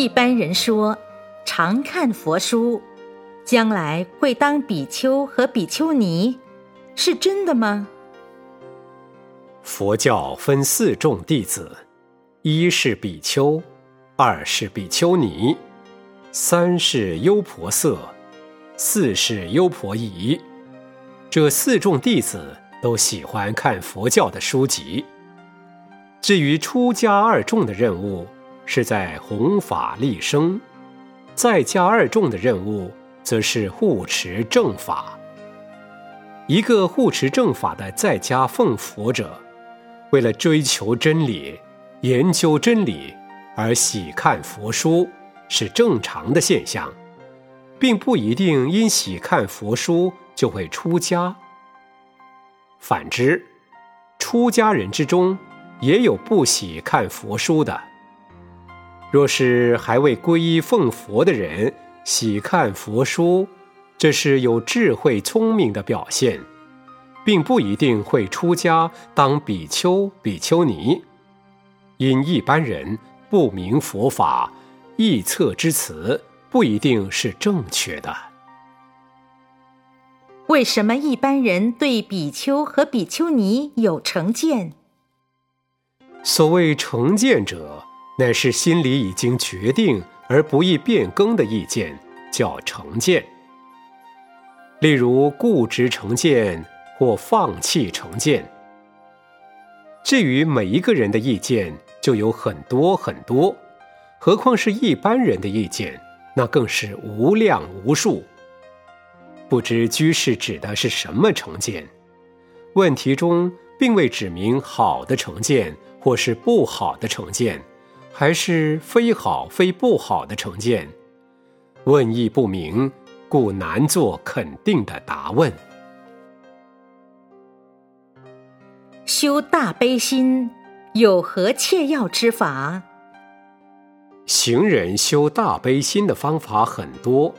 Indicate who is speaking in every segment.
Speaker 1: 一般人说，常看佛书，将来会当比丘和比丘尼，是真的吗？
Speaker 2: 佛教分四众弟子：一是比丘，二是比丘尼，三是优婆塞，四是优婆夷。这四众弟子都喜欢看佛教的书籍。至于出家二众的任务，是在弘法利生；在家二众的任务，则是护持正法。一个护持正法的在家奉佛者，为了追求真理、研究真理而喜看佛书，是正常的现象，并不一定因喜看佛书就会出家。反之，出家人之中，也有不喜看佛书的。若是还未皈依奉佛的人喜看佛书，这是有智慧聪明的表现，并不一定会出家当比丘、比丘尼。因一般人不明佛法，臆测之词不一定是正确的。
Speaker 1: 为什么一般人对比丘和比丘尼有成见？
Speaker 2: 所谓成见者，乃是心里已经决定而不易变更的意见，叫成见。例如固执成见或放弃成见。至于每一个人的意见，就有很多很多，何况是一般人的意见，那更是无量无数。不知居士指的是什么成见？问题中并未指明好的成见。或是不好的成见，还是非好非不好的成见？问意不明，故难做肯定的答问。
Speaker 1: 修大悲心有何切要之法？
Speaker 2: 行人修大悲心的方法很多，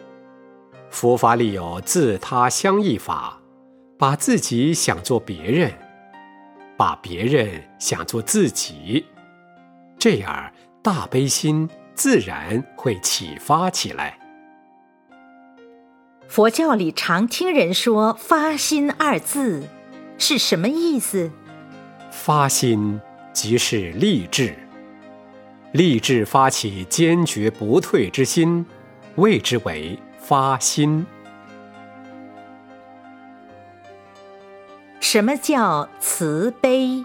Speaker 2: 佛法里有自他相异法，把自己想做别人。把别人想做自己，这样大悲心自然会启发起来。
Speaker 1: 佛教里常听人说“发心”二字，是什么意思？
Speaker 2: 发心即是立志，立志发起坚决不退之心，谓之为发心。
Speaker 1: 什么叫慈悲？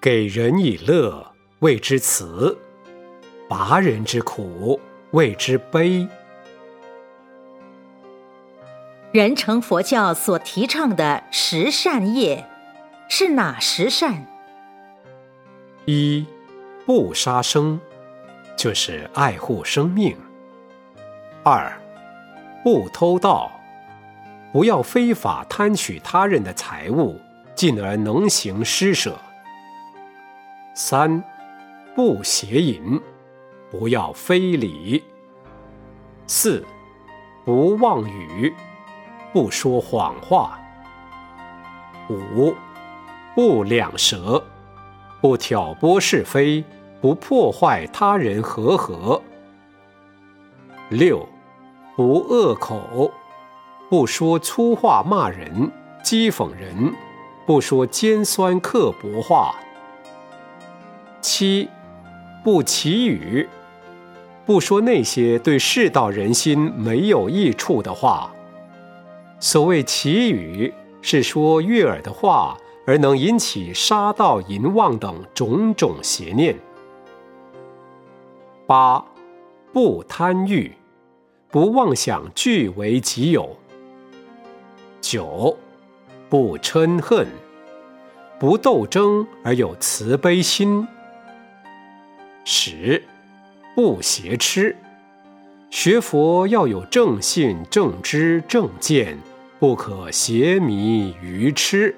Speaker 2: 给人以乐，谓之慈；拔人之苦，谓之悲。
Speaker 1: 人成佛教所提倡的十善业，是哪十善？
Speaker 2: 一，不杀生，就是爱护生命；二，不偷盗。不要非法贪取他人的财物，进而能行施舍。三，不邪淫，不要非礼。四，不妄语，不说谎话。五，不两舌，不挑拨是非，不破坏他人和合。六，不恶口。不说粗话骂人、讥讽人，不说尖酸刻薄话。七，不绮语，不说那些对世道人心没有益处的话。所谓绮语，是说悦耳的话，而能引起杀盗淫妄等种种邪念。八，不贪欲，不妄想据为己有。九，不嗔恨，不斗争而有慈悲心。十，不邪痴，学佛要有正信、正知、正见，不可邪迷愚痴。